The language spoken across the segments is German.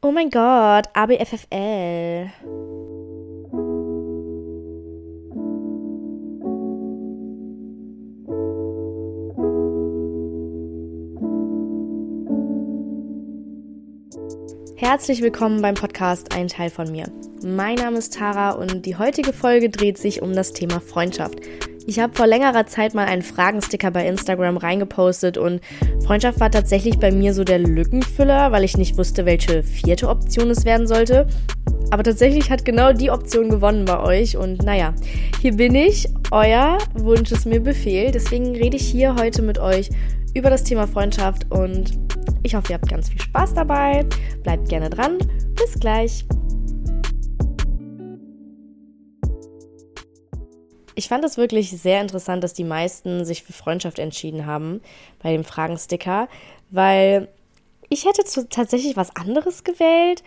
Oh mein Gott, ABFFL. Herzlich willkommen beim Podcast Ein Teil von mir. Mein Name ist Tara und die heutige Folge dreht sich um das Thema Freundschaft. Ich habe vor längerer Zeit mal einen Fragensticker bei Instagram reingepostet und Freundschaft war tatsächlich bei mir so der Lückenfüller, weil ich nicht wusste, welche vierte Option es werden sollte. Aber tatsächlich hat genau die Option gewonnen bei euch und naja, hier bin ich, euer Wunsch ist mir Befehl. Deswegen rede ich hier heute mit euch über das Thema Freundschaft und ich hoffe, ihr habt ganz viel Spaß dabei. Bleibt gerne dran. Bis gleich. Ich fand es wirklich sehr interessant, dass die meisten sich für Freundschaft entschieden haben bei dem Fragensticker, weil ich hätte tatsächlich was anderes gewählt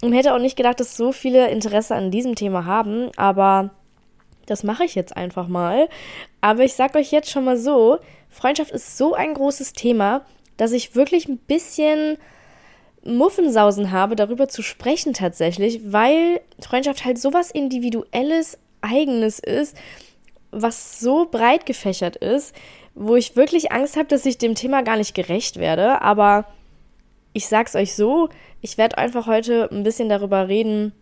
und hätte auch nicht gedacht, dass so viele Interesse an diesem Thema haben, aber das mache ich jetzt einfach mal. Aber ich sage euch jetzt schon mal so, Freundschaft ist so ein großes Thema, dass ich wirklich ein bisschen Muffensausen habe, darüber zu sprechen tatsächlich, weil Freundschaft halt sowas Individuelles, Eigenes ist was so breit gefächert ist, wo ich wirklich Angst habe, dass ich dem Thema gar nicht gerecht werde. Aber ich sag's euch so, ich werde einfach heute ein bisschen darüber reden,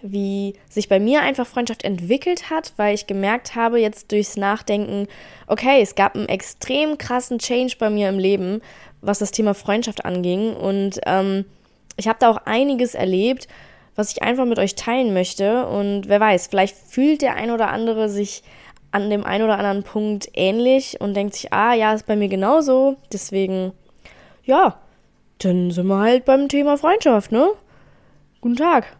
wie sich bei mir einfach Freundschaft entwickelt hat, weil ich gemerkt habe, jetzt durchs Nachdenken, okay, es gab einen extrem krassen Change bei mir im Leben, was das Thema Freundschaft anging. Und ähm, ich habe da auch einiges erlebt, was ich einfach mit euch teilen möchte. Und wer weiß, vielleicht fühlt der ein oder andere sich an dem einen oder anderen Punkt ähnlich und denkt sich, ah ja, ist bei mir genauso. Deswegen, ja, dann sind wir halt beim Thema Freundschaft, ne? Guten Tag.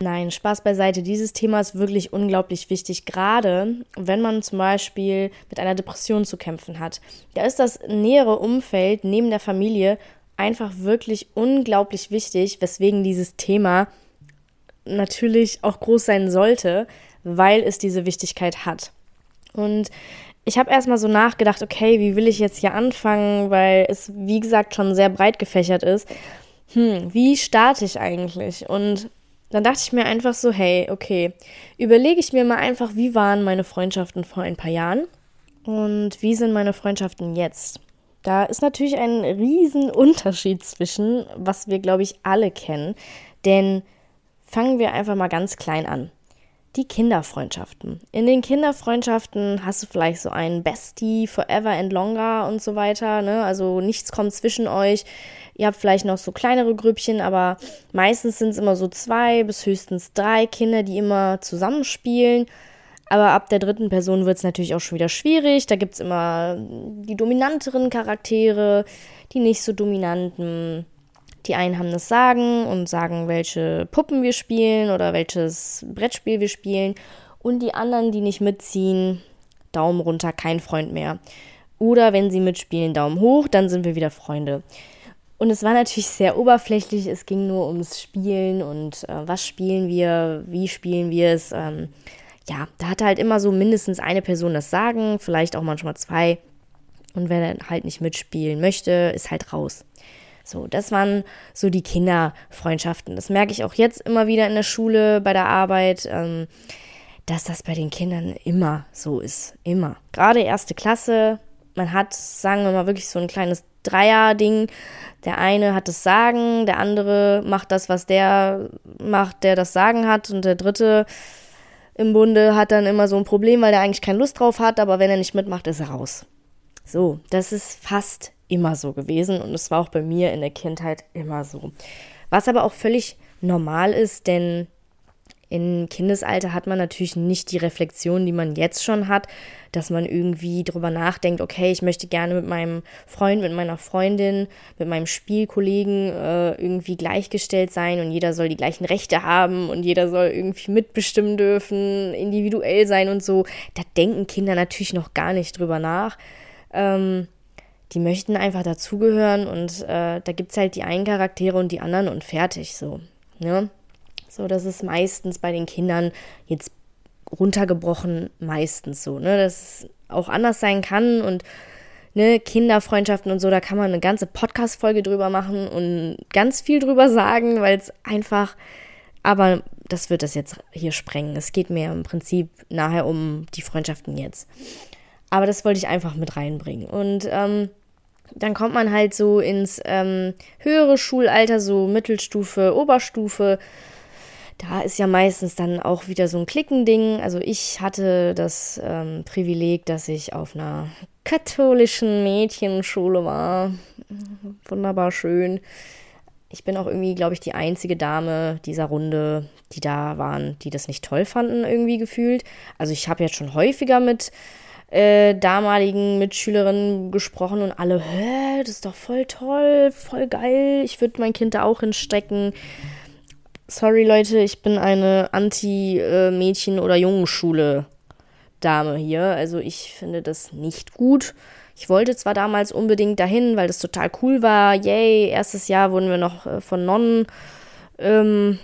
Nein, Spaß beiseite. Dieses Thema ist wirklich unglaublich wichtig, gerade wenn man zum Beispiel mit einer Depression zu kämpfen hat. Da ist das nähere Umfeld neben der Familie einfach wirklich unglaublich wichtig, weswegen dieses Thema natürlich auch groß sein sollte, weil es diese Wichtigkeit hat. Und ich habe erstmal so nachgedacht, okay, wie will ich jetzt hier anfangen, weil es, wie gesagt, schon sehr breit gefächert ist. Hm, wie starte ich eigentlich? Und dann dachte ich mir einfach so, hey, okay, überlege ich mir mal einfach, wie waren meine Freundschaften vor ein paar Jahren und wie sind meine Freundschaften jetzt? Da ist natürlich ein riesen Unterschied zwischen, was wir, glaube ich, alle kennen. Denn fangen wir einfach mal ganz klein an die Kinderfreundschaften. In den Kinderfreundschaften hast du vielleicht so einen Bestie forever and longer und so weiter. Ne? Also nichts kommt zwischen euch. Ihr habt vielleicht noch so kleinere Grüppchen, aber meistens sind es immer so zwei bis höchstens drei Kinder, die immer zusammenspielen. Aber ab der dritten Person wird es natürlich auch schon wieder schwierig. Da gibt es immer die dominanteren Charaktere, die nicht so dominanten. Die einen haben das Sagen und sagen, welche Puppen wir spielen oder welches Brettspiel wir spielen. Und die anderen, die nicht mitziehen, Daumen runter, kein Freund mehr. Oder wenn sie mitspielen, Daumen hoch, dann sind wir wieder Freunde. Und es war natürlich sehr oberflächlich. Es ging nur ums Spielen und äh, was spielen wir, wie spielen wir es. Ähm, ja, da hatte halt immer so mindestens eine Person das Sagen, vielleicht auch manchmal zwei. Und wer dann halt nicht mitspielen möchte, ist halt raus. So, das waren so die Kinderfreundschaften. Das merke ich auch jetzt immer wieder in der Schule, bei der Arbeit, ähm, dass das bei den Kindern immer so ist. Immer. Gerade erste Klasse, man hat, sagen wir mal, wirklich so ein kleines Dreier-Ding. Der eine hat das Sagen, der andere macht das, was der macht, der das Sagen hat, und der dritte im Bunde hat dann immer so ein Problem, weil der eigentlich keine Lust drauf hat, aber wenn er nicht mitmacht, ist er raus. So, das ist fast immer so gewesen und es war auch bei mir in der Kindheit immer so. Was aber auch völlig normal ist, denn im Kindesalter hat man natürlich nicht die Reflexion, die man jetzt schon hat, dass man irgendwie drüber nachdenkt, okay, ich möchte gerne mit meinem Freund, mit meiner Freundin, mit meinem Spielkollegen äh, irgendwie gleichgestellt sein und jeder soll die gleichen Rechte haben und jeder soll irgendwie mitbestimmen dürfen, individuell sein und so. Da denken Kinder natürlich noch gar nicht drüber nach. Ähm, die möchten einfach dazugehören und äh, da gibt es halt die einen Charaktere und die anderen und fertig so. Ne? So, das ist meistens bei den Kindern jetzt runtergebrochen meistens so, ne? Dass es auch anders sein kann und ne, Kinderfreundschaften und so, da kann man eine ganze Podcast-Folge drüber machen und ganz viel drüber sagen, weil es einfach, aber das wird das jetzt hier sprengen. Es geht mir im Prinzip nachher um die Freundschaften jetzt. Aber das wollte ich einfach mit reinbringen. Und ähm, dann kommt man halt so ins ähm, höhere Schulalter, so Mittelstufe, Oberstufe. Da ist ja meistens dann auch wieder so ein Klickending. Also ich hatte das ähm, Privileg, dass ich auf einer katholischen Mädchenschule war. Wunderbar schön. Ich bin auch irgendwie, glaube ich, die einzige Dame dieser Runde, die da waren, die das nicht toll fanden, irgendwie gefühlt. Also ich habe jetzt schon häufiger mit äh, damaligen Mitschülerinnen gesprochen und alle, hä, das ist doch voll toll, voll geil, ich würde mein Kind da auch hinstecken. Sorry Leute, ich bin eine Anti-Mädchen- oder Jungenschule Dame hier. Also ich finde das nicht gut. Ich wollte zwar damals unbedingt dahin, weil das total cool war. Yay, erstes Jahr wurden wir noch äh, von Nonnen ähm,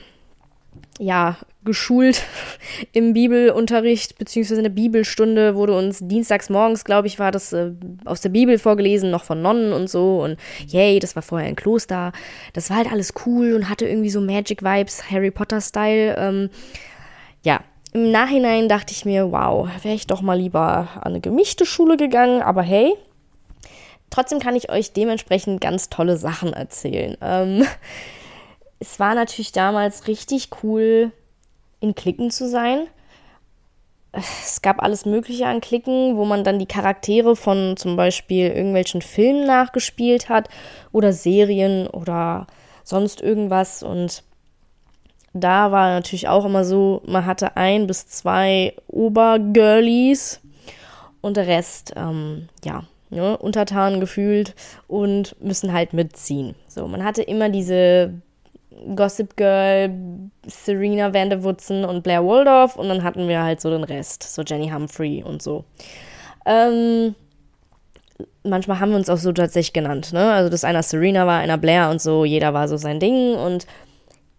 ja, geschult im Bibelunterricht, beziehungsweise in der Bibelstunde wurde uns dienstags morgens, glaube ich, war das äh, aus der Bibel vorgelesen, noch von Nonnen und so. Und yay, das war vorher ein Kloster. Das war halt alles cool und hatte irgendwie so Magic-Vibes, Harry Potter-Style. Ähm, ja, im Nachhinein dachte ich mir, wow, wäre ich doch mal lieber an eine gemischte Schule gegangen, aber hey. Trotzdem kann ich euch dementsprechend ganz tolle Sachen erzählen. Ähm, es war natürlich damals richtig cool, in Klicken zu sein. Es gab alles Mögliche an Klicken, wo man dann die Charaktere von zum Beispiel irgendwelchen Filmen nachgespielt hat oder Serien oder sonst irgendwas. Und da war natürlich auch immer so, man hatte ein bis zwei Obergirlies und der Rest, ähm, ja, ne, untertan gefühlt und müssen halt mitziehen. So, man hatte immer diese Gossip Girl, Serena Van und Blair Waldorf und dann hatten wir halt so den Rest, so Jenny Humphrey und so. Ähm, manchmal haben wir uns auch so tatsächlich genannt, ne? Also, dass einer Serena war, einer Blair und so, jeder war so sein Ding und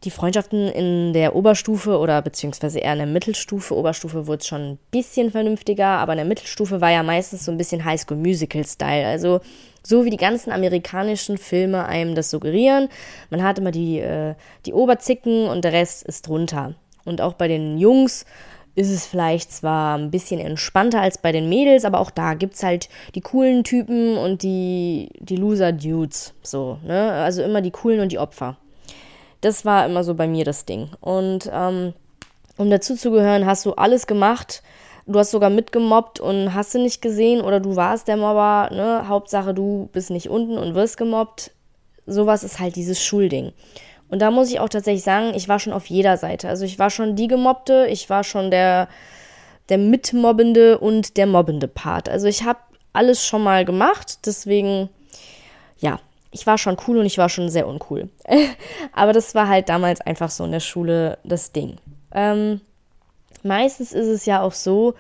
die Freundschaften in der Oberstufe oder beziehungsweise eher in der Mittelstufe, Oberstufe wurde es schon ein bisschen vernünftiger, aber in der Mittelstufe war ja meistens so ein bisschen Highschool Musical Style. Also so wie die ganzen amerikanischen Filme einem das suggerieren. Man hat immer die, äh, die Oberzicken und der Rest ist drunter. Und auch bei den Jungs ist es vielleicht zwar ein bisschen entspannter als bei den Mädels, aber auch da gibt es halt die coolen Typen und die, die Loser-Dudes. So, ne? Also immer die coolen und die Opfer. Das war immer so bei mir das Ding. Und ähm, um dazuzugehören, hast du alles gemacht, du hast sogar mitgemobbt und hast du nicht gesehen oder du warst der Mobber, ne? Hauptsache du bist nicht unten und wirst gemobbt. Sowas ist halt dieses Schulding. Und da muss ich auch tatsächlich sagen, ich war schon auf jeder Seite. Also ich war schon die Gemobbte, ich war schon der, der Mitmobbende und der mobbende Part. Also ich habe alles schon mal gemacht, deswegen, ja, ich war schon cool und ich war schon sehr uncool. Aber das war halt damals einfach so in der Schule das Ding. Ähm, meistens ist es ja auch so,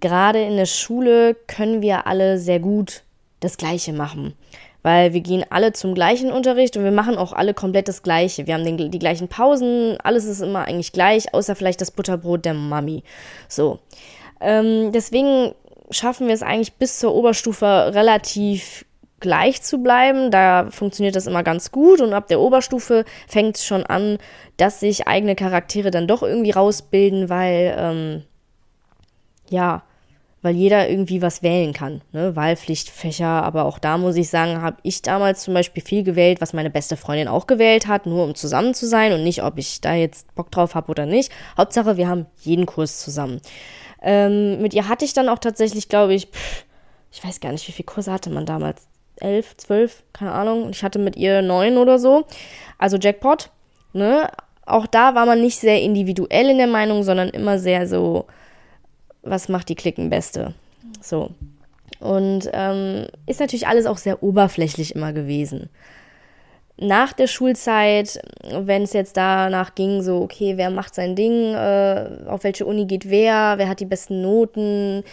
gerade in der Schule können wir alle sehr gut das Gleiche machen. Weil wir gehen alle zum gleichen Unterricht und wir machen auch alle komplett das Gleiche. Wir haben den, die gleichen Pausen, alles ist immer eigentlich gleich, außer vielleicht das Butterbrot der Mami. So. Ähm, deswegen schaffen wir es eigentlich bis zur Oberstufe relativ gleich zu bleiben. Da funktioniert das immer ganz gut und ab der Oberstufe fängt es schon an, dass sich eigene Charaktere dann doch irgendwie rausbilden, weil, ähm, ja, weil jeder irgendwie was wählen kann. Ne? Wahlpflichtfächer, aber auch da muss ich sagen, habe ich damals zum Beispiel viel gewählt, was meine beste Freundin auch gewählt hat, nur um zusammen zu sein und nicht, ob ich da jetzt Bock drauf habe oder nicht. Hauptsache, wir haben jeden Kurs zusammen. Ähm, mit ihr hatte ich dann auch tatsächlich, glaube ich, pff, ich weiß gar nicht, wie viele Kurse hatte man damals elf, zwölf, keine Ahnung. Und ich hatte mit ihr neun oder so. Also Jackpot. Ne? Auch da war man nicht sehr individuell in der Meinung, sondern immer sehr so, was macht die Klicken beste? So. Und ähm, ist natürlich alles auch sehr oberflächlich immer gewesen. Nach der Schulzeit, wenn es jetzt danach ging, so, okay, wer macht sein Ding, äh, auf welche Uni geht wer, wer hat die besten Noten,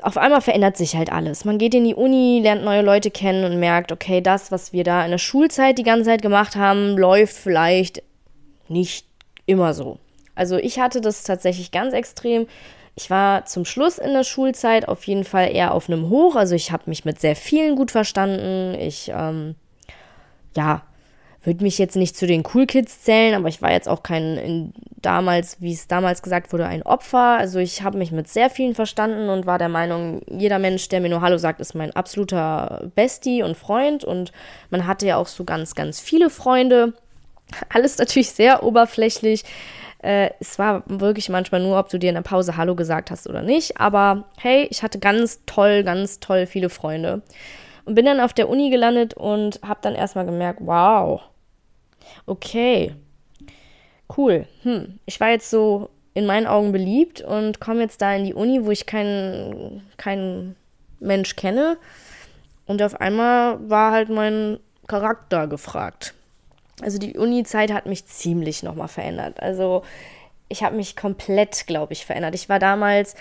auf einmal verändert sich halt alles. Man geht in die Uni, lernt neue Leute kennen und merkt, okay, das, was wir da in der Schulzeit die ganze Zeit gemacht haben, läuft vielleicht nicht immer so. Also ich hatte das tatsächlich ganz extrem. Ich war zum Schluss in der Schulzeit auf jeden Fall eher auf einem Hoch. Also ich habe mich mit sehr vielen gut verstanden. Ich, ähm, ja, würde mich jetzt nicht zu den Cool Kids zählen, aber ich war jetzt auch kein in, damals, wie es damals gesagt wurde, ein Opfer. Also ich habe mich mit sehr vielen verstanden und war der Meinung, jeder Mensch, der mir nur Hallo sagt, ist mein absoluter Bestie und Freund. Und man hatte ja auch so ganz, ganz viele Freunde. Alles natürlich sehr oberflächlich. Äh, es war wirklich manchmal nur, ob du dir in der Pause Hallo gesagt hast oder nicht. Aber hey, ich hatte ganz toll, ganz toll viele Freunde. Und bin dann auf der Uni gelandet und habe dann erstmal gemerkt, wow, okay, cool. Hm, ich war jetzt so in meinen Augen beliebt und komme jetzt da in die Uni, wo ich keinen kein Mensch kenne. Und auf einmal war halt mein Charakter gefragt. Also die Uni-Zeit hat mich ziemlich nochmal verändert. Also ich habe mich komplett, glaube ich, verändert. Ich war damals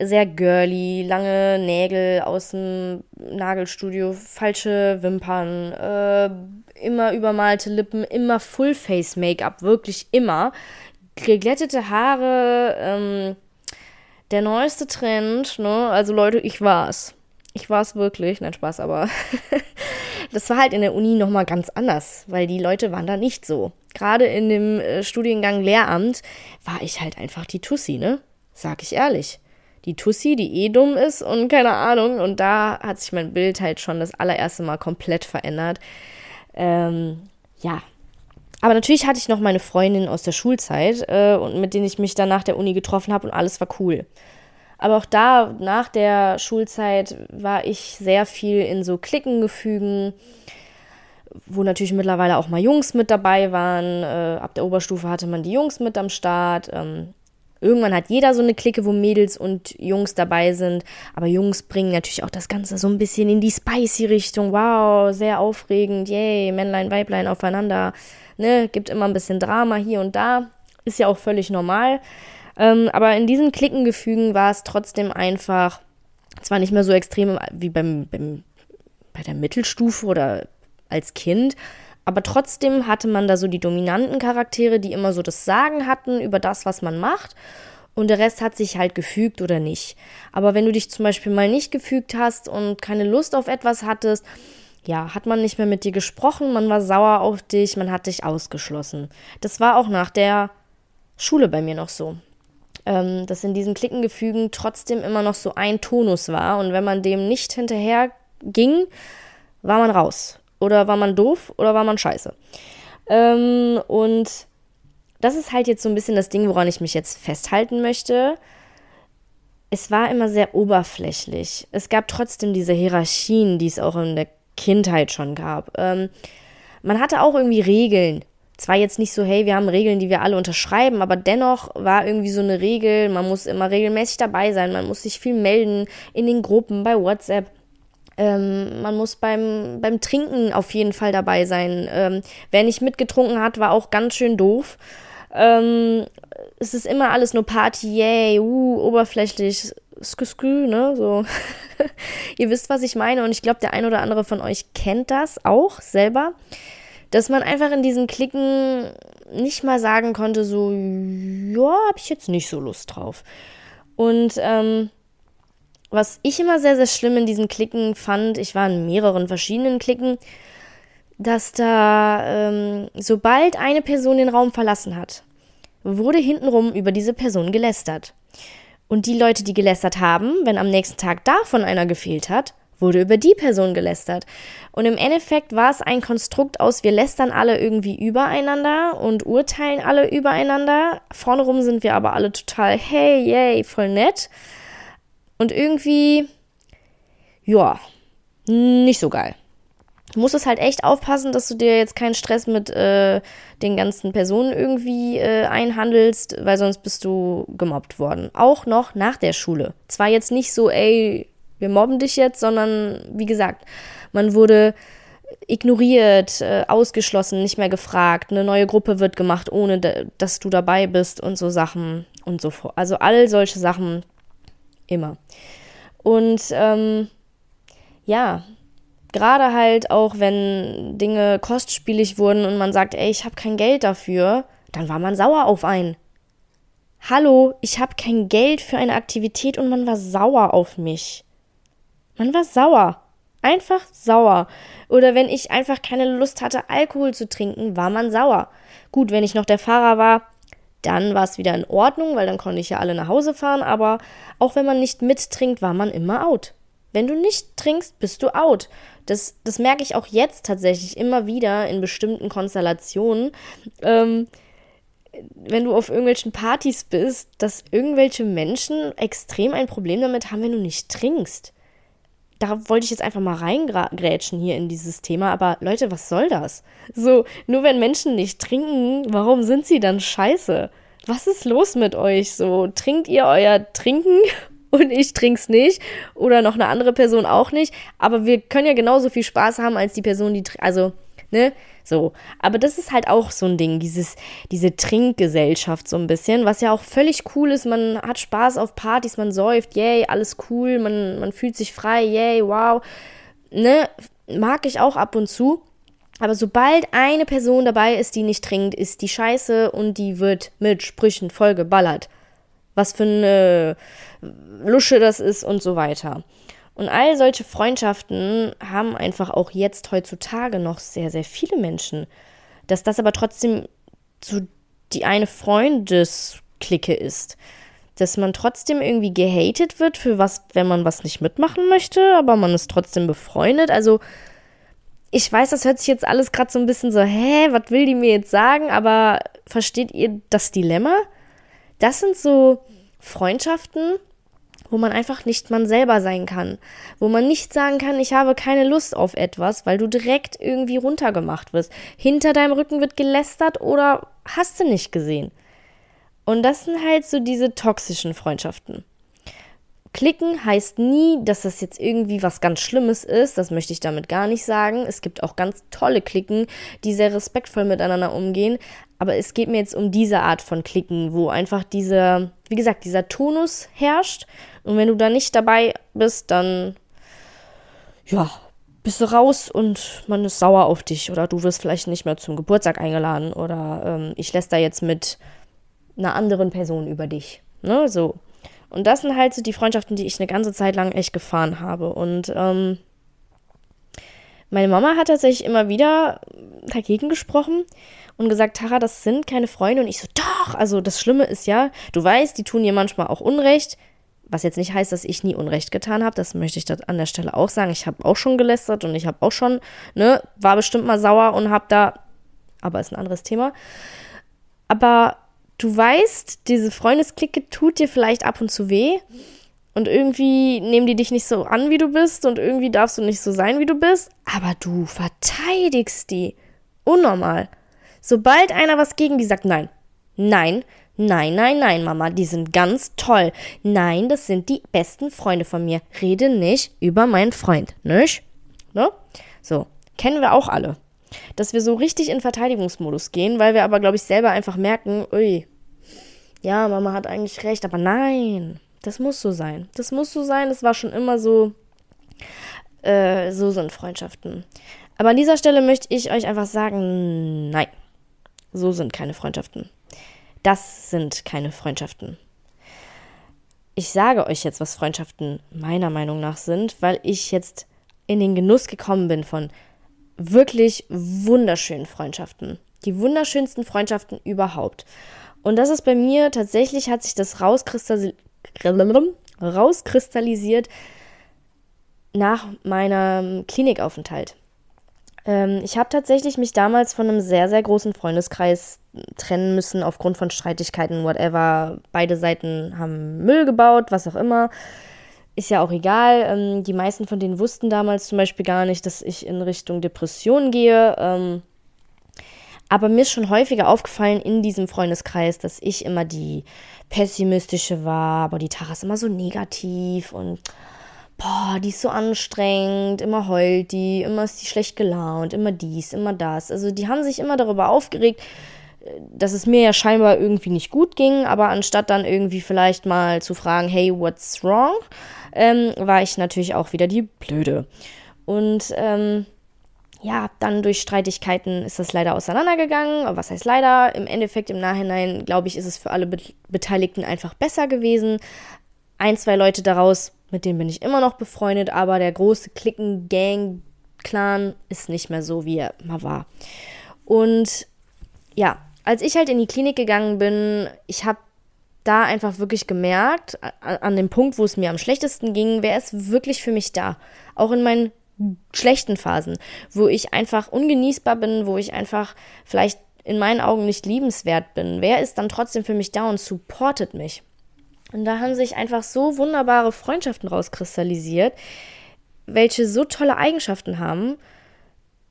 sehr girly, lange Nägel aus dem Nagelstudio, falsche Wimpern, äh, immer übermalte Lippen, immer Full-Face-Make-up, wirklich immer. Geglättete Haare, ähm, der neueste Trend, ne? Also Leute, ich war's. Ich war's wirklich, nein Spaß, aber das war halt in der Uni nochmal ganz anders, weil die Leute waren da nicht so. Gerade in dem äh, Studiengang Lehramt war ich halt einfach die Tussi, ne? Sag ich ehrlich die Tussi, die eh dumm ist und keine Ahnung. Und da hat sich mein Bild halt schon das allererste Mal komplett verändert. Ähm, ja. Aber natürlich hatte ich noch meine Freundin aus der Schulzeit äh, und mit denen ich mich dann nach der Uni getroffen habe und alles war cool. Aber auch da, nach der Schulzeit, war ich sehr viel in so Klickengefügen, wo natürlich mittlerweile auch mal Jungs mit dabei waren. Äh, ab der Oberstufe hatte man die Jungs mit am Start. Ähm, Irgendwann hat jeder so eine Clique, wo Mädels und Jungs dabei sind. Aber Jungs bringen natürlich auch das Ganze so ein bisschen in die spicy Richtung. Wow, sehr aufregend. Yay, Männlein, Weiblein aufeinander. Ne, gibt immer ein bisschen Drama hier und da. Ist ja auch völlig normal. Ähm, aber in diesen Klickengefügen war es trotzdem einfach, zwar nicht mehr so extrem wie beim, beim, bei der Mittelstufe oder als Kind, aber trotzdem hatte man da so die dominanten Charaktere, die immer so das Sagen hatten über das, was man macht. Und der Rest hat sich halt gefügt oder nicht. Aber wenn du dich zum Beispiel mal nicht gefügt hast und keine Lust auf etwas hattest, ja, hat man nicht mehr mit dir gesprochen, man war sauer auf dich, man hat dich ausgeschlossen. Das war auch nach der Schule bei mir noch so. Ähm, dass in diesen Klickengefügen trotzdem immer noch so ein Tonus war und wenn man dem nicht hinterher ging, war man raus. Oder war man doof oder war man scheiße? Ähm, und das ist halt jetzt so ein bisschen das Ding, woran ich mich jetzt festhalten möchte. Es war immer sehr oberflächlich. Es gab trotzdem diese Hierarchien, die es auch in der Kindheit schon gab. Ähm, man hatte auch irgendwie Regeln. Zwar jetzt nicht so, hey, wir haben Regeln, die wir alle unterschreiben, aber dennoch war irgendwie so eine Regel, man muss immer regelmäßig dabei sein, man muss sich viel melden in den Gruppen, bei WhatsApp. Ähm, man muss beim, beim Trinken auf jeden Fall dabei sein. Ähm, wer nicht mitgetrunken hat, war auch ganz schön doof. Ähm, es ist immer alles nur Party, yay, uh, oberflächlich, skü, ne, so. Ihr wisst, was ich meine und ich glaube, der ein oder andere von euch kennt das auch selber, dass man einfach in diesen Klicken nicht mal sagen konnte, so, ja, hab ich jetzt nicht so Lust drauf. Und, ähm, was ich immer sehr, sehr schlimm in diesen Klicken fand, ich war in mehreren verschiedenen Klicken, dass da, ähm, sobald eine Person den Raum verlassen hat, wurde hintenrum über diese Person gelästert. Und die Leute, die gelästert haben, wenn am nächsten Tag davon einer gefehlt hat, wurde über die Person gelästert. Und im Endeffekt war es ein Konstrukt aus, wir lästern alle irgendwie übereinander und urteilen alle übereinander. Vorne rum sind wir aber alle total, hey, yay, voll nett. Und irgendwie, ja, nicht so geil. Du musst es halt echt aufpassen, dass du dir jetzt keinen Stress mit äh, den ganzen Personen irgendwie äh, einhandelst, weil sonst bist du gemobbt worden. Auch noch nach der Schule. Zwar jetzt nicht so, ey, wir mobben dich jetzt, sondern wie gesagt, man wurde ignoriert, äh, ausgeschlossen, nicht mehr gefragt. Eine neue Gruppe wird gemacht, ohne dass du dabei bist und so Sachen und so fort. Also all solche Sachen Immer. Und ähm, ja, gerade halt auch, wenn Dinge kostspielig wurden und man sagt, ey, ich habe kein Geld dafür, dann war man sauer auf einen. Hallo, ich habe kein Geld für eine Aktivität und man war sauer auf mich. Man war sauer. Einfach sauer. Oder wenn ich einfach keine Lust hatte, Alkohol zu trinken, war man sauer. Gut, wenn ich noch der Fahrer war, dann war es wieder in Ordnung, weil dann konnte ich ja alle nach Hause fahren, aber auch wenn man nicht mittrinkt, war man immer out. Wenn du nicht trinkst, bist du out. Das, das merke ich auch jetzt tatsächlich immer wieder in bestimmten Konstellationen. Ähm, wenn du auf irgendwelchen Partys bist, dass irgendwelche Menschen extrem ein Problem damit haben, wenn du nicht trinkst. Da wollte ich jetzt einfach mal reingrätschen hier in dieses Thema, aber Leute, was soll das? So, nur wenn Menschen nicht trinken, warum sind sie dann scheiße? Was ist los mit euch? So, trinkt ihr euer Trinken und ich trink's nicht oder noch eine andere Person auch nicht, aber wir können ja genauso viel Spaß haben als die Person, die also, ne? So, aber das ist halt auch so ein Ding, dieses diese Trinkgesellschaft so ein bisschen, was ja auch völlig cool ist, man hat Spaß auf Partys, man säuft, yay, alles cool, man man fühlt sich frei, yay, wow. Ne? Mag ich auch ab und zu. Aber sobald eine Person dabei ist, die nicht trinkt, ist die scheiße und die wird mit Sprüchen vollgeballert was für eine Lusche das ist und so weiter. Und all solche Freundschaften haben einfach auch jetzt heutzutage noch sehr, sehr viele Menschen. Dass das aber trotzdem so die eine Freundesklicke ist. Dass man trotzdem irgendwie gehatet wird für was, wenn man was nicht mitmachen möchte, aber man ist trotzdem befreundet. Also, ich weiß, das hört sich jetzt alles gerade so ein bisschen so, hä, was will die mir jetzt sagen? Aber versteht ihr das Dilemma? Das sind so Freundschaften, wo man einfach nicht man selber sein kann, wo man nicht sagen kann, ich habe keine Lust auf etwas, weil du direkt irgendwie runtergemacht wirst. Hinter deinem Rücken wird gelästert oder hast du nicht gesehen. Und das sind halt so diese toxischen Freundschaften. Klicken heißt nie, dass das jetzt irgendwie was ganz Schlimmes ist. Das möchte ich damit gar nicht sagen. Es gibt auch ganz tolle Klicken, die sehr respektvoll miteinander umgehen. Aber es geht mir jetzt um diese Art von Klicken, wo einfach dieser, wie gesagt, dieser Tonus herrscht. Und wenn du da nicht dabei bist, dann, ja, bist du raus und man ist sauer auf dich. Oder du wirst vielleicht nicht mehr zum Geburtstag eingeladen. Oder ähm, ich lässt da jetzt mit einer anderen Person über dich. Ne, so. Und das sind halt so die Freundschaften, die ich eine ganze Zeit lang echt gefahren habe. Und ähm, meine Mama hat tatsächlich immer wieder dagegen gesprochen und gesagt, Tara, das sind keine Freunde. Und ich so, doch, also das Schlimme ist ja, du weißt, die tun dir manchmal auch Unrecht. Was jetzt nicht heißt, dass ich nie Unrecht getan habe, das möchte ich an der Stelle auch sagen. Ich habe auch schon gelästert und ich habe auch schon, ne, war bestimmt mal sauer und habe da, aber ist ein anderes Thema. Aber du weißt, diese Freundesklicke tut dir vielleicht ab und zu weh. Und irgendwie nehmen die dich nicht so an, wie du bist. Und irgendwie darfst du nicht so sein, wie du bist. Aber du verteidigst die. Unnormal. Sobald einer was gegen die sagt, nein, nein, nein, nein, nein, Mama, die sind ganz toll. Nein, das sind die besten Freunde von mir. Rede nicht über meinen Freund, nicht? Ne? So, kennen wir auch alle dass wir so richtig in Verteidigungsmodus gehen, weil wir aber, glaube ich, selber einfach merken, ui, ja, Mama hat eigentlich recht, aber nein, das muss so sein. Das muss so sein, das war schon immer so, äh, so sind Freundschaften. Aber an dieser Stelle möchte ich euch einfach sagen, nein, so sind keine Freundschaften. Das sind keine Freundschaften. Ich sage euch jetzt, was Freundschaften meiner Meinung nach sind, weil ich jetzt in den Genuss gekommen bin von wirklich wunderschönen Freundschaften. Die wunderschönsten Freundschaften überhaupt. Und das ist bei mir tatsächlich, hat sich das rauskristallisiert nach meinem Klinikaufenthalt. Ähm, ich habe tatsächlich mich damals von einem sehr, sehr großen Freundeskreis trennen müssen aufgrund von Streitigkeiten, whatever. Beide Seiten haben Müll gebaut, was auch immer ist ja auch egal. Ähm, die meisten von denen wussten damals zum Beispiel gar nicht, dass ich in Richtung Depression gehe. Ähm, aber mir ist schon häufiger aufgefallen in diesem Freundeskreis, dass ich immer die pessimistische war, aber die Tara ist immer so negativ und boah, die ist so anstrengend, immer heult die, immer ist die schlecht gelaunt, immer dies, immer das. Also die haben sich immer darüber aufgeregt, dass es mir ja scheinbar irgendwie nicht gut ging, aber anstatt dann irgendwie vielleicht mal zu fragen, hey, what's wrong, ähm, war ich natürlich auch wieder die Blöde. Und ähm, ja, dann durch Streitigkeiten ist das leider auseinandergegangen. Was heißt leider? Im Endeffekt, im Nachhinein, glaube ich, ist es für alle Be Beteiligten einfach besser gewesen. Ein, zwei Leute daraus, mit denen bin ich immer noch befreundet, aber der große Klicken-Gang-Clan ist nicht mehr so, wie er mal war. Und ja, als ich halt in die Klinik gegangen bin, ich habe da einfach wirklich gemerkt, an dem Punkt, wo es mir am schlechtesten ging, wer ist wirklich für mich da. Auch in meinen schlechten Phasen, wo ich einfach ungenießbar bin, wo ich einfach vielleicht in meinen Augen nicht liebenswert bin. Wer ist dann trotzdem für mich da und supportet mich? Und da haben sich einfach so wunderbare Freundschaften rauskristallisiert, welche so tolle Eigenschaften haben,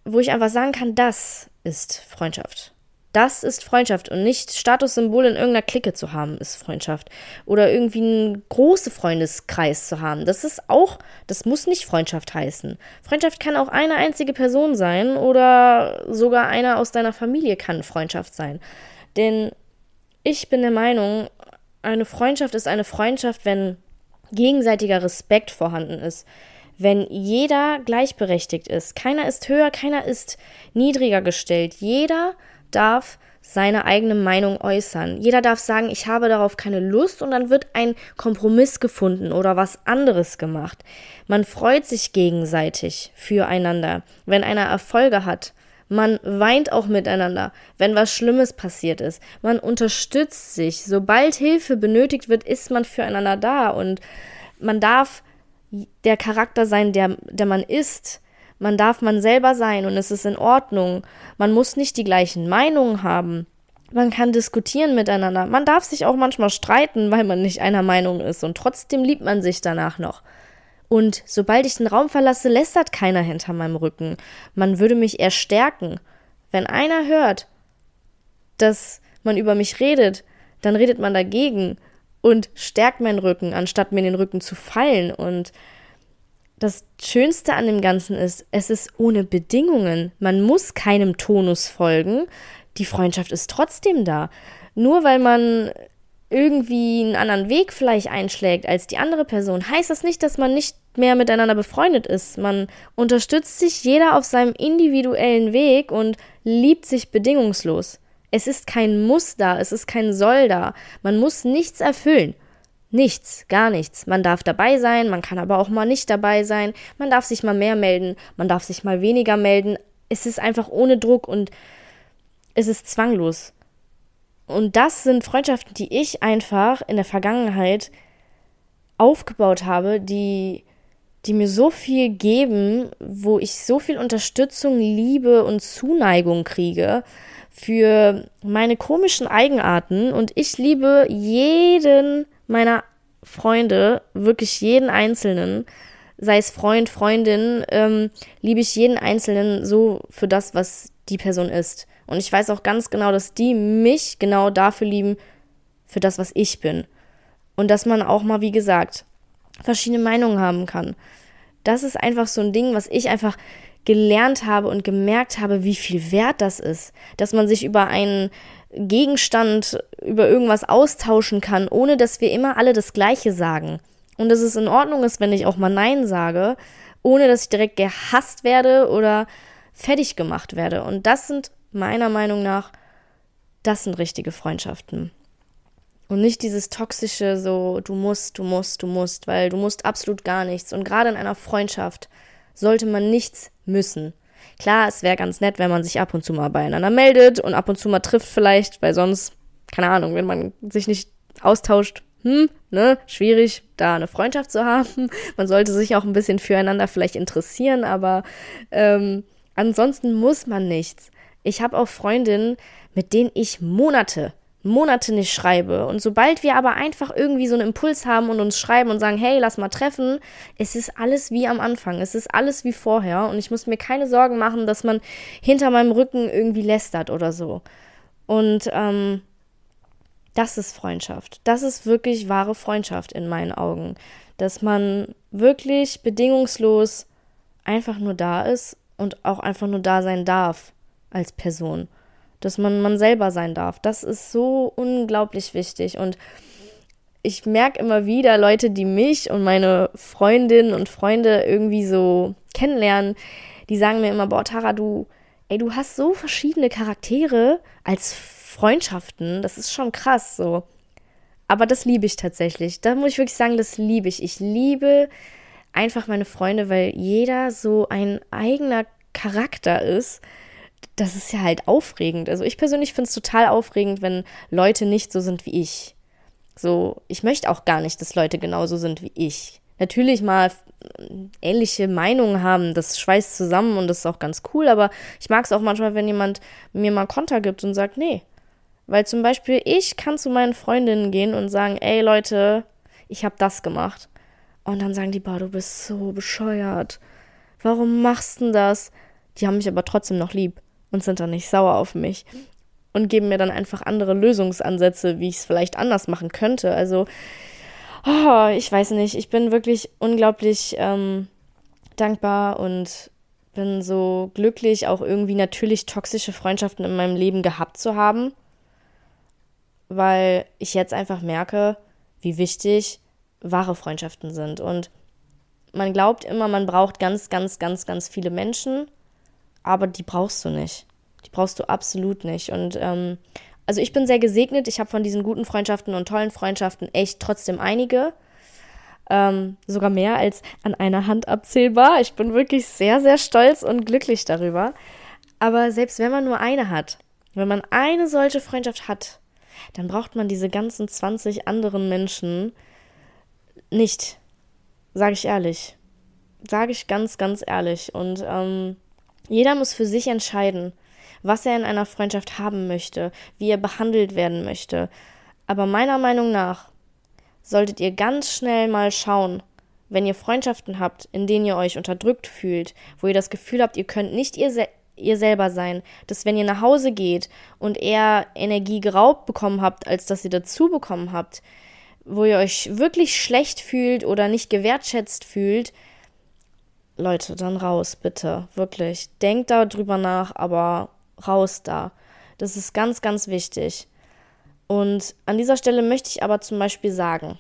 wo ich einfach sagen kann, das ist Freundschaft. Das ist Freundschaft und nicht Statussymbol in irgendeiner Clique zu haben, ist Freundschaft. Oder irgendwie einen großen Freundeskreis zu haben. Das ist auch, das muss nicht Freundschaft heißen. Freundschaft kann auch eine einzige Person sein oder sogar einer aus deiner Familie kann Freundschaft sein. Denn ich bin der Meinung, eine Freundschaft ist eine Freundschaft, wenn gegenseitiger Respekt vorhanden ist wenn jeder gleichberechtigt ist. Keiner ist höher, keiner ist niedriger gestellt. Jeder darf seine eigene Meinung äußern. Jeder darf sagen, ich habe darauf keine Lust und dann wird ein Kompromiss gefunden oder was anderes gemacht. Man freut sich gegenseitig füreinander, wenn einer Erfolge hat. Man weint auch miteinander, wenn was Schlimmes passiert ist. Man unterstützt sich. Sobald Hilfe benötigt wird, ist man füreinander da und man darf der Charakter sein, der, der man ist. Man darf man selber sein und es ist in Ordnung. Man muss nicht die gleichen Meinungen haben. Man kann diskutieren miteinander. Man darf sich auch manchmal streiten, weil man nicht einer Meinung ist und trotzdem liebt man sich danach noch. Und sobald ich den Raum verlasse, lästert keiner hinter meinem Rücken. Man würde mich eher stärken. Wenn einer hört, dass man über mich redet, dann redet man dagegen und stärkt meinen Rücken, anstatt mir in den Rücken zu fallen. Und das Schönste an dem Ganzen ist, es ist ohne Bedingungen. Man muss keinem Tonus folgen. Die Freundschaft ist trotzdem da. Nur weil man irgendwie einen anderen Weg vielleicht einschlägt als die andere Person, heißt das nicht, dass man nicht mehr miteinander befreundet ist. Man unterstützt sich jeder auf seinem individuellen Weg und liebt sich bedingungslos. Es ist kein Muss da, es ist kein Soll da. Man muss nichts erfüllen. Nichts, gar nichts. Man darf dabei sein, man kann aber auch mal nicht dabei sein. Man darf sich mal mehr melden, man darf sich mal weniger melden. Es ist einfach ohne Druck und es ist zwanglos. Und das sind Freundschaften, die ich einfach in der Vergangenheit aufgebaut habe, die, die mir so viel geben, wo ich so viel Unterstützung, Liebe und Zuneigung kriege für meine komischen Eigenarten. Und ich liebe jeden meiner Freunde, wirklich jeden Einzelnen, sei es Freund, Freundin, ähm, liebe ich jeden Einzelnen so für das, was die Person ist. Und ich weiß auch ganz genau, dass die mich genau dafür lieben, für das, was ich bin. Und dass man auch mal, wie gesagt, verschiedene Meinungen haben kann. Das ist einfach so ein Ding, was ich einfach gelernt habe und gemerkt habe, wie viel wert das ist, dass man sich über einen Gegenstand, über irgendwas austauschen kann, ohne dass wir immer alle das Gleiche sagen. Und dass es in Ordnung ist, wenn ich auch mal Nein sage, ohne dass ich direkt gehasst werde oder fertig gemacht werde. Und das sind meiner Meinung nach, das sind richtige Freundschaften. Und nicht dieses toxische, so, du musst, du musst, du musst, weil du musst absolut gar nichts. Und gerade in einer Freundschaft sollte man nichts müssen. Klar, es wäre ganz nett, wenn man sich ab und zu mal beieinander meldet und ab und zu mal trifft vielleicht, weil sonst, keine Ahnung, wenn man sich nicht austauscht, hm, ne, schwierig, da eine Freundschaft zu haben. Man sollte sich auch ein bisschen füreinander vielleicht interessieren, aber ähm, ansonsten muss man nichts. Ich habe auch Freundinnen, mit denen ich Monate Monate nicht schreibe. Und sobald wir aber einfach irgendwie so einen Impuls haben und uns schreiben und sagen, hey, lass mal treffen, es ist alles wie am Anfang. Es ist alles wie vorher. Und ich muss mir keine Sorgen machen, dass man hinter meinem Rücken irgendwie lästert oder so. Und ähm, das ist Freundschaft. Das ist wirklich wahre Freundschaft in meinen Augen. Dass man wirklich bedingungslos einfach nur da ist und auch einfach nur da sein darf als Person dass man man selber sein darf. Das ist so unglaublich wichtig und ich merke immer wieder Leute, die mich und meine Freundinnen und Freunde irgendwie so kennenlernen, die sagen mir immer, boah, Tara, du, ey, du hast so verschiedene Charaktere als Freundschaften. Das ist schon krass so. Aber das liebe ich tatsächlich. Da muss ich wirklich sagen, das liebe ich. Ich liebe einfach meine Freunde, weil jeder so ein eigener Charakter ist. Das ist ja halt aufregend. Also ich persönlich finde es total aufregend, wenn Leute nicht so sind wie ich. So, ich möchte auch gar nicht, dass Leute genauso sind wie ich. Natürlich mal ähnliche Meinungen haben, das schweißt zusammen und das ist auch ganz cool, aber ich mag es auch manchmal, wenn jemand mir mal Konter gibt und sagt, nee. Weil zum Beispiel ich kann zu meinen Freundinnen gehen und sagen, ey Leute, ich habe das gemacht. Und dann sagen die, boah, du bist so bescheuert. Warum machst du denn das? Die haben mich aber trotzdem noch lieb und sind dann nicht sauer auf mich und geben mir dann einfach andere Lösungsansätze, wie ich es vielleicht anders machen könnte. Also, oh, ich weiß nicht, ich bin wirklich unglaublich ähm, dankbar und bin so glücklich, auch irgendwie natürlich toxische Freundschaften in meinem Leben gehabt zu haben, weil ich jetzt einfach merke, wie wichtig wahre Freundschaften sind. Und man glaubt immer, man braucht ganz, ganz, ganz, ganz viele Menschen, aber die brauchst du nicht. Die brauchst du absolut nicht. Und ähm, also ich bin sehr gesegnet. Ich habe von diesen guten Freundschaften und tollen Freundschaften echt trotzdem einige. Ähm, sogar mehr als an einer Hand abzählbar. Ich bin wirklich sehr, sehr stolz und glücklich darüber. Aber selbst wenn man nur eine hat, wenn man eine solche Freundschaft hat, dann braucht man diese ganzen 20 anderen Menschen nicht. Sage ich ehrlich. Sage ich ganz, ganz ehrlich. Und ähm, jeder muss für sich entscheiden, was er in einer Freundschaft haben möchte, wie er behandelt werden möchte. Aber meiner Meinung nach solltet ihr ganz schnell mal schauen, wenn ihr Freundschaften habt, in denen ihr euch unterdrückt fühlt, wo ihr das Gefühl habt, ihr könnt nicht ihr, se ihr selber sein, dass wenn ihr nach Hause geht und eher Energie geraubt bekommen habt, als dass ihr dazu bekommen habt, wo ihr euch wirklich schlecht fühlt oder nicht gewertschätzt fühlt, Leute, dann raus, bitte, wirklich. Denkt darüber nach, aber raus da. Das ist ganz, ganz wichtig. Und an dieser Stelle möchte ich aber zum Beispiel sagen,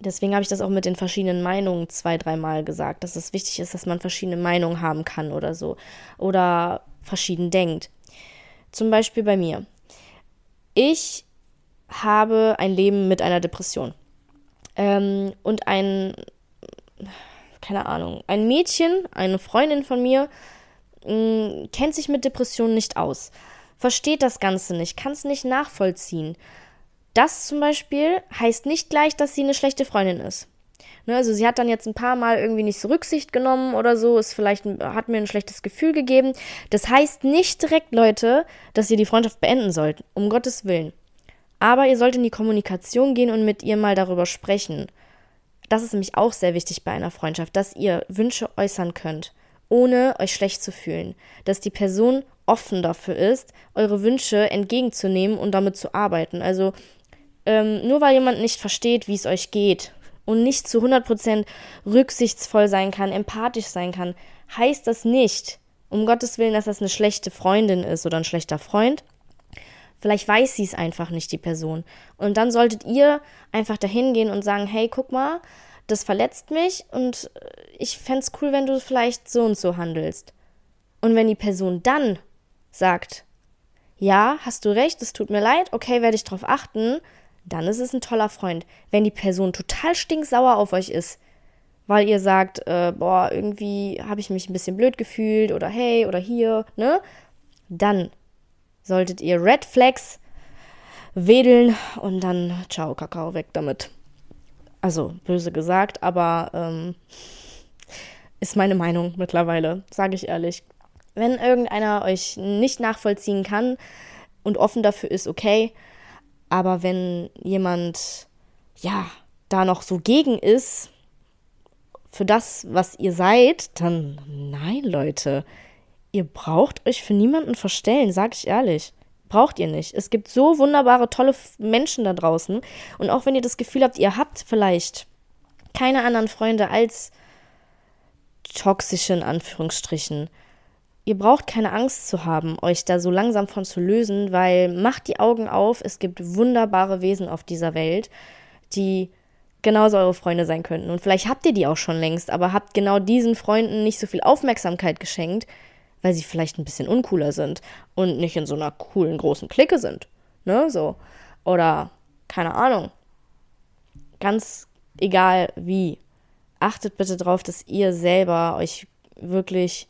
deswegen habe ich das auch mit den verschiedenen Meinungen zwei, dreimal gesagt, dass es wichtig ist, dass man verschiedene Meinungen haben kann oder so. Oder verschieden denkt. Zum Beispiel bei mir. Ich habe ein Leben mit einer Depression. Ähm, und ein, keine Ahnung, ein Mädchen, eine Freundin von mir, mh, kennt sich mit Depressionen nicht aus, versteht das Ganze nicht, kann es nicht nachvollziehen. Das zum Beispiel heißt nicht gleich, dass sie eine schlechte Freundin ist. Ne, also sie hat dann jetzt ein paar Mal irgendwie nicht so Rücksicht genommen oder so, ist vielleicht hat mir ein schlechtes Gefühl gegeben. Das heißt nicht direkt, Leute, dass ihr die Freundschaft beenden sollt, um Gottes Willen. Aber ihr sollt in die Kommunikation gehen und mit ihr mal darüber sprechen. Das ist nämlich auch sehr wichtig bei einer Freundschaft, dass ihr Wünsche äußern könnt ohne euch schlecht zu fühlen. Dass die Person offen dafür ist, eure Wünsche entgegenzunehmen und damit zu arbeiten. Also ähm, nur weil jemand nicht versteht, wie es euch geht und nicht zu 100% rücksichtsvoll sein kann, empathisch sein kann, heißt das nicht, um Gottes Willen, dass das eine schlechte Freundin ist oder ein schlechter Freund. Vielleicht weiß sie es einfach nicht, die Person. Und dann solltet ihr einfach dahin gehen und sagen, hey, guck mal, das verletzt mich und äh, ich fände es cool, wenn du vielleicht so und so handelst. Und wenn die Person dann sagt, ja, hast du recht, es tut mir leid, okay, werde ich drauf achten, dann ist es ein toller Freund. Wenn die Person total stinksauer auf euch ist, weil ihr sagt, äh, boah, irgendwie habe ich mich ein bisschen blöd gefühlt oder hey oder hier, ne? Dann solltet ihr Red Flags wedeln und dann ciao, Kakao, weg damit. Also böse gesagt, aber ähm, ist meine Meinung mittlerweile, sage ich ehrlich. Wenn irgendeiner euch nicht nachvollziehen kann und offen dafür ist, okay. Aber wenn jemand, ja, da noch so gegen ist, für das, was ihr seid, dann nein, Leute. Ihr braucht euch für niemanden verstellen, sag ich ehrlich. Braucht ihr nicht. Es gibt so wunderbare, tolle Menschen da draußen. Und auch wenn ihr das Gefühl habt, ihr habt vielleicht keine anderen Freunde als toxische in Anführungsstrichen. Ihr braucht keine Angst zu haben, euch da so langsam von zu lösen, weil macht die Augen auf, es gibt wunderbare Wesen auf dieser Welt, die genauso eure Freunde sein könnten. Und vielleicht habt ihr die auch schon längst, aber habt genau diesen Freunden nicht so viel Aufmerksamkeit geschenkt, weil sie vielleicht ein bisschen uncooler sind und nicht in so einer coolen großen Clique sind. Ne, so. Oder, keine Ahnung. Ganz egal wie. Achtet bitte darauf, dass ihr selber euch wirklich,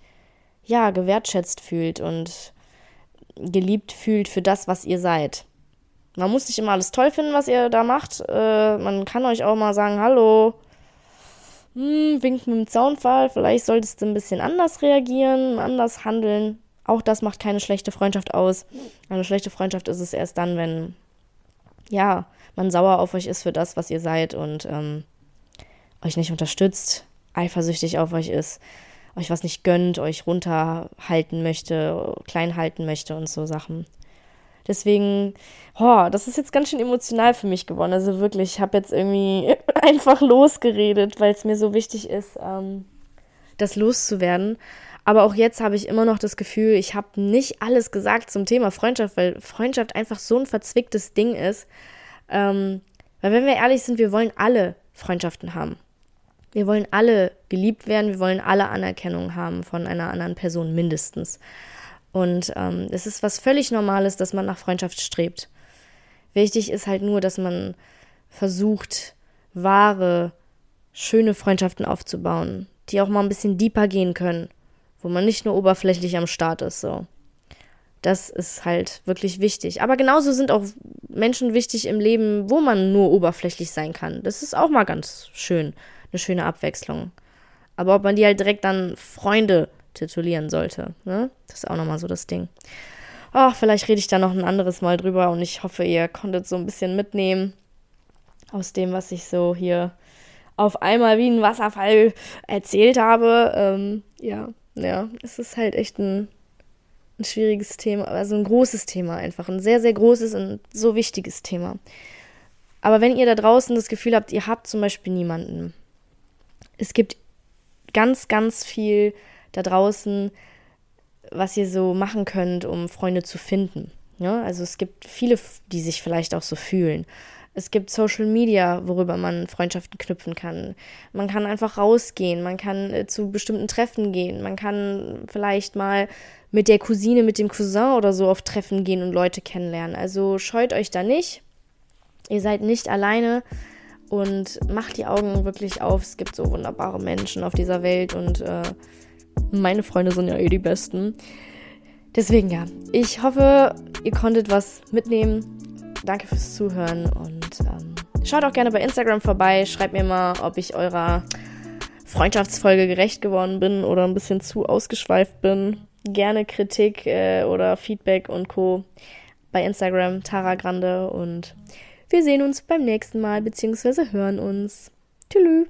ja, gewertschätzt fühlt und geliebt fühlt für das, was ihr seid. Man muss nicht immer alles toll finden, was ihr da macht. Äh, man kann euch auch mal sagen, hallo, hm, winkt mit dem Zaunfall, vielleicht solltest du ein bisschen anders reagieren, anders handeln. Auch das macht keine schlechte Freundschaft aus. Eine schlechte Freundschaft ist es erst dann, wenn, ja, man sauer auf euch ist für das, was ihr seid und ähm, euch nicht unterstützt, eifersüchtig auf euch ist, euch was nicht gönnt, euch runterhalten möchte, klein halten möchte und so Sachen. Deswegen, oh, das ist jetzt ganz schön emotional für mich geworden. Also wirklich, ich habe jetzt irgendwie einfach losgeredet, weil es mir so wichtig ist, ähm, das loszuwerden. Aber auch jetzt habe ich immer noch das Gefühl, ich habe nicht alles gesagt zum Thema Freundschaft, weil Freundschaft einfach so ein verzwicktes Ding ist. Ähm, weil wenn wir ehrlich sind, wir wollen alle Freundschaften haben. Wir wollen alle geliebt werden, wir wollen alle Anerkennung haben von einer anderen Person mindestens. Und ähm, es ist was völlig Normales, dass man nach Freundschaft strebt. Wichtig ist halt nur, dass man versucht, wahre, schöne Freundschaften aufzubauen, die auch mal ein bisschen deeper gehen können, wo man nicht nur oberflächlich am Start ist, so. Das ist halt wirklich wichtig. Aber genauso sind auch Menschen wichtig im Leben, wo man nur oberflächlich sein kann. Das ist auch mal ganz schön, eine schöne Abwechslung. Aber ob man die halt direkt dann Freunde titulieren sollte. Ne? Das ist auch nochmal so das Ding. Ach, vielleicht rede ich da noch ein anderes Mal drüber und ich hoffe, ihr konntet so ein bisschen mitnehmen aus dem, was ich so hier auf einmal wie ein Wasserfall erzählt habe. Ähm, ja, ja, es ist halt echt ein, ein schwieriges Thema, also ein großes Thema einfach, ein sehr, sehr großes und so wichtiges Thema. Aber wenn ihr da draußen das Gefühl habt, ihr habt zum Beispiel niemanden, es gibt ganz, ganz viel da draußen, was ihr so machen könnt, um Freunde zu finden. Ja, also es gibt viele, die sich vielleicht auch so fühlen. Es gibt Social Media, worüber man Freundschaften knüpfen kann. Man kann einfach rausgehen, man kann äh, zu bestimmten Treffen gehen, man kann vielleicht mal mit der Cousine, mit dem Cousin oder so auf Treffen gehen und Leute kennenlernen. Also scheut euch da nicht. Ihr seid nicht alleine und macht die Augen wirklich auf. Es gibt so wunderbare Menschen auf dieser Welt und äh, meine Freunde sind ja eh die besten. Deswegen ja, ich hoffe, ihr konntet was mitnehmen. Danke fürs Zuhören und ähm, schaut auch gerne bei Instagram vorbei. Schreibt mir mal, ob ich eurer Freundschaftsfolge gerecht geworden bin oder ein bisschen zu ausgeschweift bin. Gerne Kritik äh, oder Feedback und Co. bei Instagram Tara Grande und wir sehen uns beim nächsten Mal beziehungsweise hören uns. Tschüss.